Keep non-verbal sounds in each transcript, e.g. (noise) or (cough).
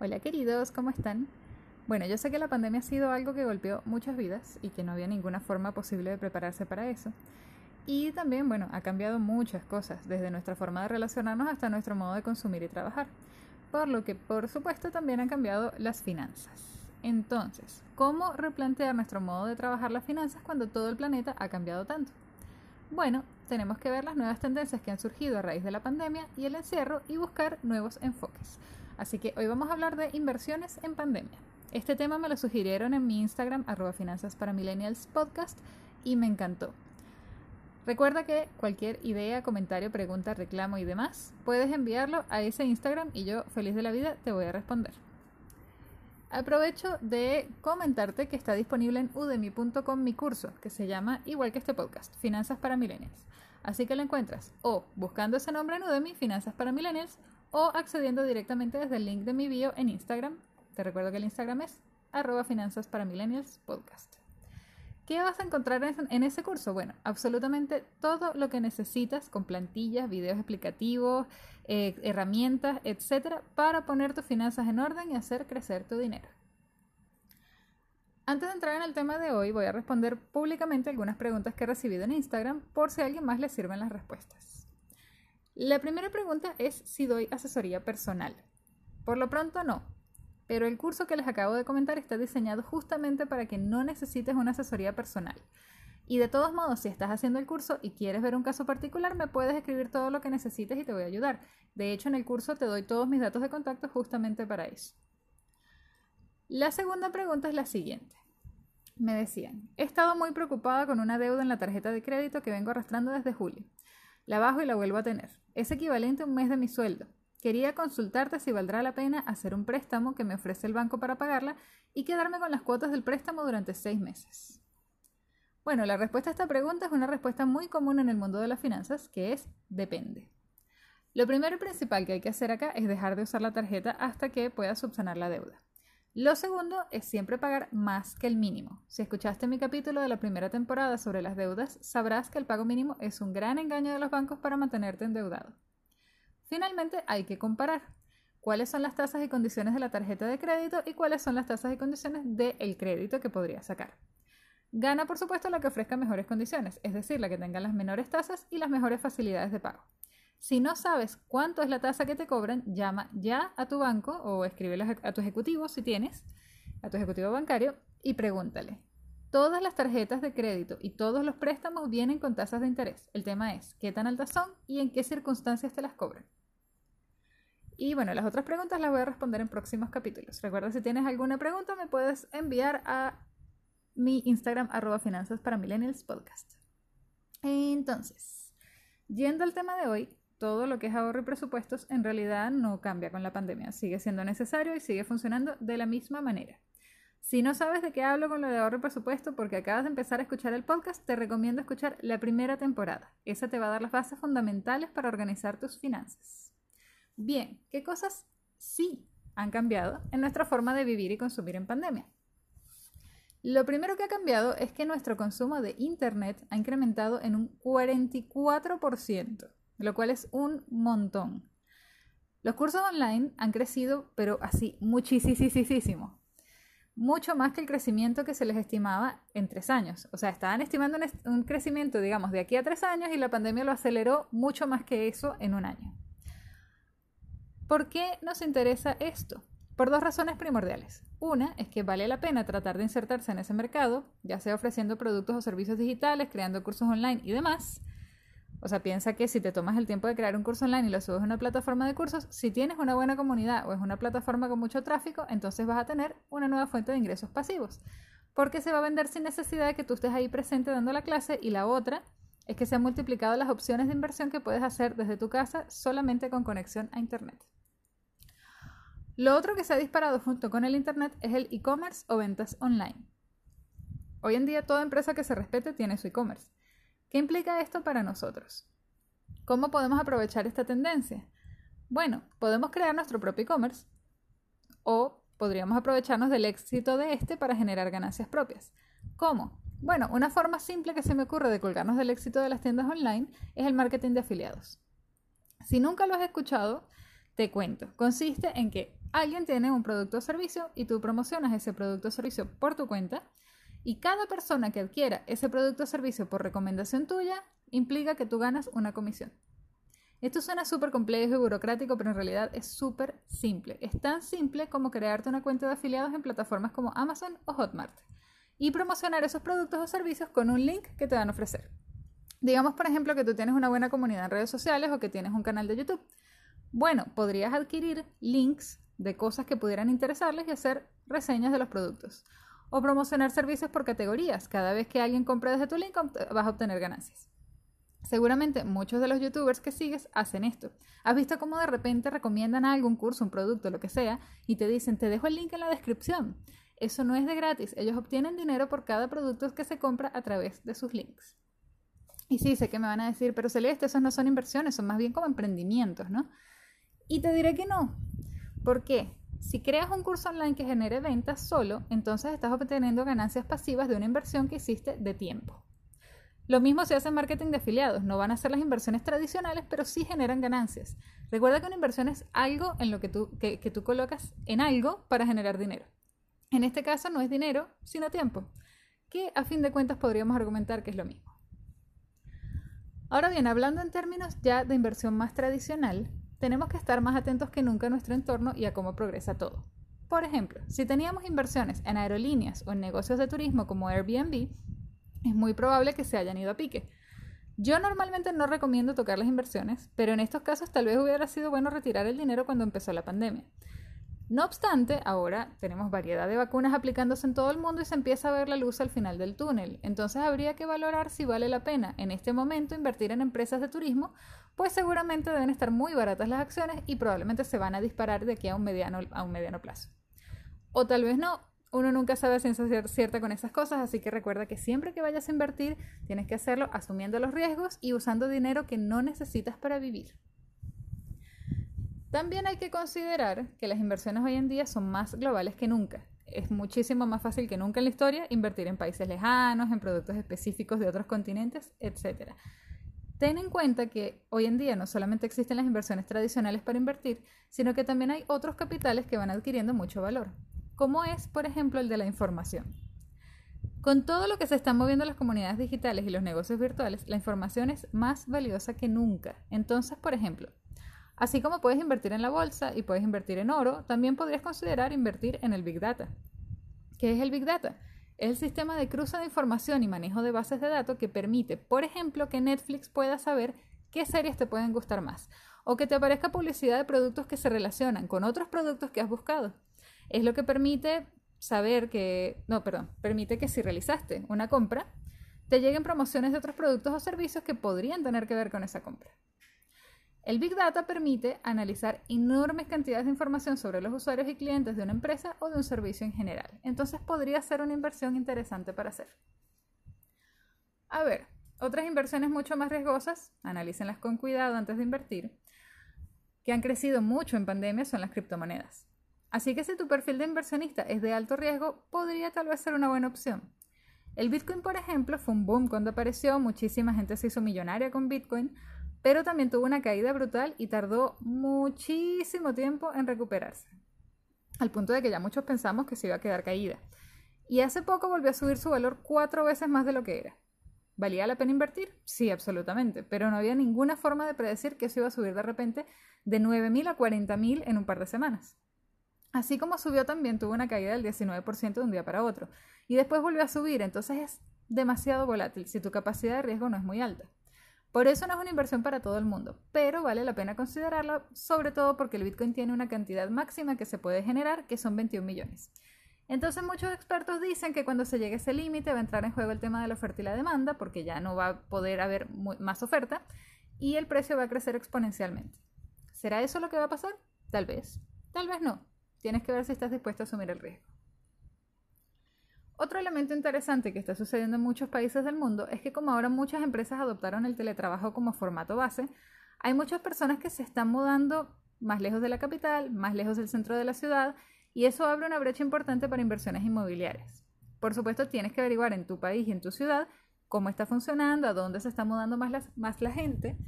Hola queridos, ¿cómo están? Bueno, yo sé que la pandemia ha sido algo que golpeó muchas vidas y que no había ninguna forma posible de prepararse para eso. Y también, bueno, ha cambiado muchas cosas, desde nuestra forma de relacionarnos hasta nuestro modo de consumir y trabajar. Por lo que, por supuesto, también han cambiado las finanzas. Entonces, ¿cómo replantear nuestro modo de trabajar las finanzas cuando todo el planeta ha cambiado tanto? Bueno, tenemos que ver las nuevas tendencias que han surgido a raíz de la pandemia y el encierro y buscar nuevos enfoques. Así que hoy vamos a hablar de inversiones en pandemia. Este tema me lo sugirieron en mi Instagram, arroba finanzas para millennials podcast, y me encantó. Recuerda que cualquier idea, comentario, pregunta, reclamo y demás, puedes enviarlo a ese Instagram y yo, feliz de la vida, te voy a responder. Aprovecho de comentarte que está disponible en udemy.com mi curso, que se llama, igual que este podcast, Finanzas para Millennials. Así que lo encuentras o buscando ese nombre en Udemy, Finanzas para Millennials, o accediendo directamente desde el link de mi bio en Instagram. Te recuerdo que el Instagram es arroba finanzas para millennials podcast. ¿Qué vas a encontrar en ese curso? Bueno, absolutamente todo lo que necesitas con plantillas, videos explicativos, eh, herramientas, etcétera, para poner tus finanzas en orden y hacer crecer tu dinero. Antes de entrar en el tema de hoy, voy a responder públicamente algunas preguntas que he recibido en Instagram por si a alguien más le sirven las respuestas. La primera pregunta es si doy asesoría personal. Por lo pronto no, pero el curso que les acabo de comentar está diseñado justamente para que no necesites una asesoría personal. Y de todos modos, si estás haciendo el curso y quieres ver un caso particular, me puedes escribir todo lo que necesites y te voy a ayudar. De hecho, en el curso te doy todos mis datos de contacto justamente para eso. La segunda pregunta es la siguiente. Me decían, he estado muy preocupada con una deuda en la tarjeta de crédito que vengo arrastrando desde julio. La bajo y la vuelvo a tener. Es equivalente a un mes de mi sueldo. Quería consultarte si valdrá la pena hacer un préstamo que me ofrece el banco para pagarla y quedarme con las cuotas del préstamo durante seis meses. Bueno, la respuesta a esta pregunta es una respuesta muy común en el mundo de las finanzas, que es depende. Lo primero y principal que hay que hacer acá es dejar de usar la tarjeta hasta que puedas subsanar la deuda. Lo segundo es siempre pagar más que el mínimo. Si escuchaste mi capítulo de la primera temporada sobre las deudas, sabrás que el pago mínimo es un gran engaño de los bancos para mantenerte endeudado. Finalmente, hay que comparar cuáles son las tasas y condiciones de la tarjeta de crédito y cuáles son las tasas y condiciones del crédito que podrías sacar. Gana, por supuesto, la que ofrezca mejores condiciones, es decir, la que tenga las menores tasas y las mejores facilidades de pago. Si no sabes cuánto es la tasa que te cobran, llama ya a tu banco o escríbele a tu ejecutivo si tienes, a tu ejecutivo bancario y pregúntale. Todas las tarjetas de crédito y todos los préstamos vienen con tasas de interés. El tema es qué tan altas son y en qué circunstancias te las cobran. Y bueno, las otras preguntas las voy a responder en próximos capítulos. Recuerda, si tienes alguna pregunta, me puedes enviar a mi Instagram arroba finanzas para podcast. Entonces, yendo al tema de hoy, todo lo que es ahorro y presupuestos en realidad no cambia con la pandemia, sigue siendo necesario y sigue funcionando de la misma manera. Si no sabes de qué hablo con lo de ahorro y presupuesto porque acabas de empezar a escuchar el podcast, te recomiendo escuchar la primera temporada. Esa te va a dar las bases fundamentales para organizar tus finanzas. Bien, ¿qué cosas sí han cambiado en nuestra forma de vivir y consumir en pandemia? Lo primero que ha cambiado es que nuestro consumo de Internet ha incrementado en un 44% lo cual es un montón. Los cursos online han crecido, pero así, muchísimo. Mucho más que el crecimiento que se les estimaba en tres años. O sea, estaban estimando un crecimiento, digamos, de aquí a tres años y la pandemia lo aceleró mucho más que eso en un año. ¿Por qué nos interesa esto? Por dos razones primordiales. Una es que vale la pena tratar de insertarse en ese mercado, ya sea ofreciendo productos o servicios digitales, creando cursos online y demás. O sea, piensa que si te tomas el tiempo de crear un curso online y lo subes a una plataforma de cursos, si tienes una buena comunidad o es una plataforma con mucho tráfico, entonces vas a tener una nueva fuente de ingresos pasivos. Porque se va a vender sin necesidad de que tú estés ahí presente dando la clase y la otra es que se han multiplicado las opciones de inversión que puedes hacer desde tu casa solamente con conexión a Internet. Lo otro que se ha disparado junto con el Internet es el e-commerce o ventas online. Hoy en día toda empresa que se respete tiene su e-commerce. ¿Qué implica esto para nosotros? ¿Cómo podemos aprovechar esta tendencia? Bueno, podemos crear nuestro propio e-commerce o podríamos aprovecharnos del éxito de este para generar ganancias propias. ¿Cómo? Bueno, una forma simple que se me ocurre de colgarnos del éxito de las tiendas online es el marketing de afiliados. Si nunca lo has escuchado, te cuento. Consiste en que alguien tiene un producto o servicio y tú promocionas ese producto o servicio por tu cuenta y cada persona que adquiera ese producto o servicio por recomendación tuya implica que tú ganas una comisión. Esto suena súper complejo y burocrático, pero en realidad es súper simple. Es tan simple como crearte una cuenta de afiliados en plataformas como Amazon o Hotmart y promocionar esos productos o servicios con un link que te van a ofrecer. Digamos, por ejemplo, que tú tienes una buena comunidad en redes sociales o que tienes un canal de YouTube. Bueno, podrías adquirir links de cosas que pudieran interesarles y hacer reseñas de los productos. O promocionar servicios por categorías. Cada vez que alguien compre desde tu link vas a obtener ganancias. Seguramente muchos de los youtubers que sigues hacen esto. Has visto cómo de repente recomiendan algo, un curso, un producto, lo que sea, y te dicen, te dejo el link en la descripción. Eso no es de gratis. Ellos obtienen dinero por cada producto que se compra a través de sus links. Y sí, sé que me van a decir, pero Celeste, esos no son inversiones, son más bien como emprendimientos, ¿no? Y te diré que no. ¿Por qué? Si creas un curso online que genere ventas solo, entonces estás obteniendo ganancias pasivas de una inversión que hiciste de tiempo. Lo mismo se hace en marketing de afiliados. No van a ser las inversiones tradicionales, pero sí generan ganancias. Recuerda que una inversión es algo en lo que tú, que, que tú colocas en algo para generar dinero. En este caso no es dinero, sino tiempo, que a fin de cuentas podríamos argumentar que es lo mismo. Ahora bien, hablando en términos ya de inversión más tradicional, tenemos que estar más atentos que nunca a nuestro entorno y a cómo progresa todo. Por ejemplo, si teníamos inversiones en aerolíneas o en negocios de turismo como Airbnb, es muy probable que se hayan ido a pique. Yo normalmente no recomiendo tocar las inversiones, pero en estos casos tal vez hubiera sido bueno retirar el dinero cuando empezó la pandemia. No obstante, ahora tenemos variedad de vacunas aplicándose en todo el mundo y se empieza a ver la luz al final del túnel. Entonces habría que valorar si vale la pena en este momento invertir en empresas de turismo, pues seguramente deben estar muy baratas las acciones y probablemente se van a disparar de aquí a un mediano, a un mediano plazo. O tal vez no, uno nunca sabe ciencia cierta con esas cosas, así que recuerda que siempre que vayas a invertir tienes que hacerlo asumiendo los riesgos y usando dinero que no necesitas para vivir. También hay que considerar que las inversiones hoy en día son más globales que nunca. Es muchísimo más fácil que nunca en la historia invertir en países lejanos, en productos específicos de otros continentes, etc. Ten en cuenta que hoy en día no solamente existen las inversiones tradicionales para invertir, sino que también hay otros capitales que van adquiriendo mucho valor, como es, por ejemplo, el de la información. Con todo lo que se están moviendo las comunidades digitales y los negocios virtuales, la información es más valiosa que nunca. Entonces, por ejemplo, Así como puedes invertir en la bolsa y puedes invertir en oro, también podrías considerar invertir en el Big Data. ¿Qué es el Big Data? Es el sistema de cruce de información y manejo de bases de datos que permite, por ejemplo, que Netflix pueda saber qué series te pueden gustar más o que te aparezca publicidad de productos que se relacionan con otros productos que has buscado. Es lo que permite saber que, no, perdón, permite que si realizaste una compra, te lleguen promociones de otros productos o servicios que podrían tener que ver con esa compra. El Big Data permite analizar enormes cantidades de información sobre los usuarios y clientes de una empresa o de un servicio en general. Entonces podría ser una inversión interesante para hacer. A ver, otras inversiones mucho más riesgosas, analícenlas con cuidado antes de invertir, que han crecido mucho en pandemia son las criptomonedas. Así que si tu perfil de inversionista es de alto riesgo, podría tal vez ser una buena opción. El Bitcoin, por ejemplo, fue un boom cuando apareció, muchísima gente se hizo millonaria con Bitcoin, pero también tuvo una caída brutal y tardó muchísimo tiempo en recuperarse, al punto de que ya muchos pensamos que se iba a quedar caída. Y hace poco volvió a subir su valor cuatro veces más de lo que era. ¿Valía la pena invertir? Sí, absolutamente, pero no había ninguna forma de predecir que eso iba a subir de repente de 9.000 a 40.000 en un par de semanas. Así como subió también tuvo una caída del 19% de un día para otro. Y después volvió a subir, entonces es demasiado volátil si tu capacidad de riesgo no es muy alta. Por eso no es una inversión para todo el mundo, pero vale la pena considerarla, sobre todo porque el Bitcoin tiene una cantidad máxima que se puede generar, que son 21 millones. Entonces muchos expertos dicen que cuando se llegue a ese límite va a entrar en juego el tema de la oferta y la demanda, porque ya no va a poder haber más oferta y el precio va a crecer exponencialmente. ¿Será eso lo que va a pasar? Tal vez, tal vez no. Tienes que ver si estás dispuesto a asumir el riesgo. Otro elemento interesante que está sucediendo en muchos países del mundo es que como ahora muchas empresas adoptaron el teletrabajo como formato base, hay muchas personas que se están mudando más lejos de la capital, más lejos del centro de la ciudad, y eso abre una brecha importante para inversiones inmobiliarias. Por supuesto, tienes que averiguar en tu país y en tu ciudad cómo está funcionando, a dónde se está mudando más la, más la gente,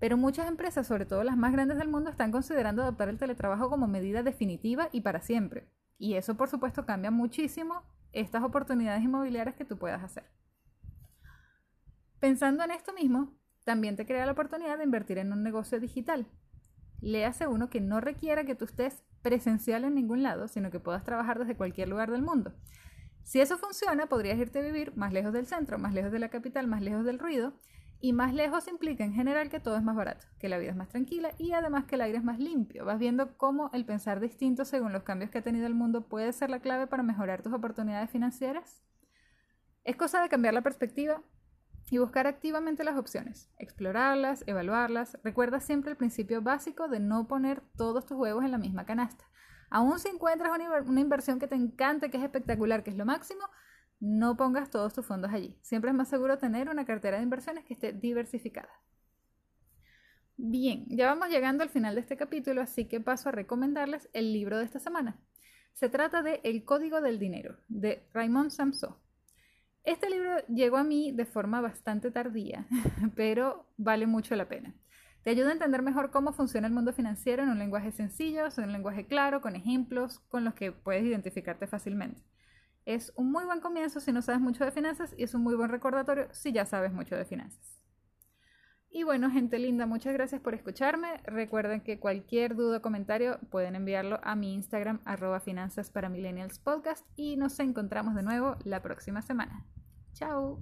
Pero muchas empresas, sobre todo las más grandes del mundo, están considerando adoptar el teletrabajo como medida definitiva y para siempre. Y eso, por supuesto, cambia muchísimo estas oportunidades inmobiliarias que tú puedas hacer. Pensando en esto mismo, también te crea la oportunidad de invertir en un negocio digital. Léase uno que no requiera que tú estés presencial en ningún lado, sino que puedas trabajar desde cualquier lugar del mundo. Si eso funciona, podrías irte a vivir más lejos del centro, más lejos de la capital, más lejos del ruido, y más lejos implica en general que todo es más barato, que la vida es más tranquila y además que el aire es más limpio. Vas viendo cómo el pensar distinto según los cambios que ha tenido el mundo puede ser la clave para mejorar tus oportunidades financieras. Es cosa de cambiar la perspectiva y buscar activamente las opciones, explorarlas, evaluarlas. Recuerda siempre el principio básico de no poner todos tus huevos en la misma canasta. Aún si encuentras una inversión que te encante, que es espectacular, que es lo máximo, no pongas todos tus fondos allí. Siempre es más seguro tener una cartera de inversiones que esté diversificada. Bien, ya vamos llegando al final de este capítulo, así que paso a recomendarles el libro de esta semana. Se trata de El Código del Dinero, de Raymond Samson. Este libro llegó a mí de forma bastante tardía, (laughs) pero vale mucho la pena. Te ayuda a entender mejor cómo funciona el mundo financiero en un lenguaje sencillo, en un lenguaje claro, con ejemplos con los que puedes identificarte fácilmente. Es un muy buen comienzo si no sabes mucho de finanzas y es un muy buen recordatorio si ya sabes mucho de finanzas. Y bueno, gente linda, muchas gracias por escucharme. Recuerden que cualquier duda o comentario pueden enviarlo a mi Instagram, arroba finanzas para millennials podcast, y nos encontramos de nuevo la próxima semana. Chao.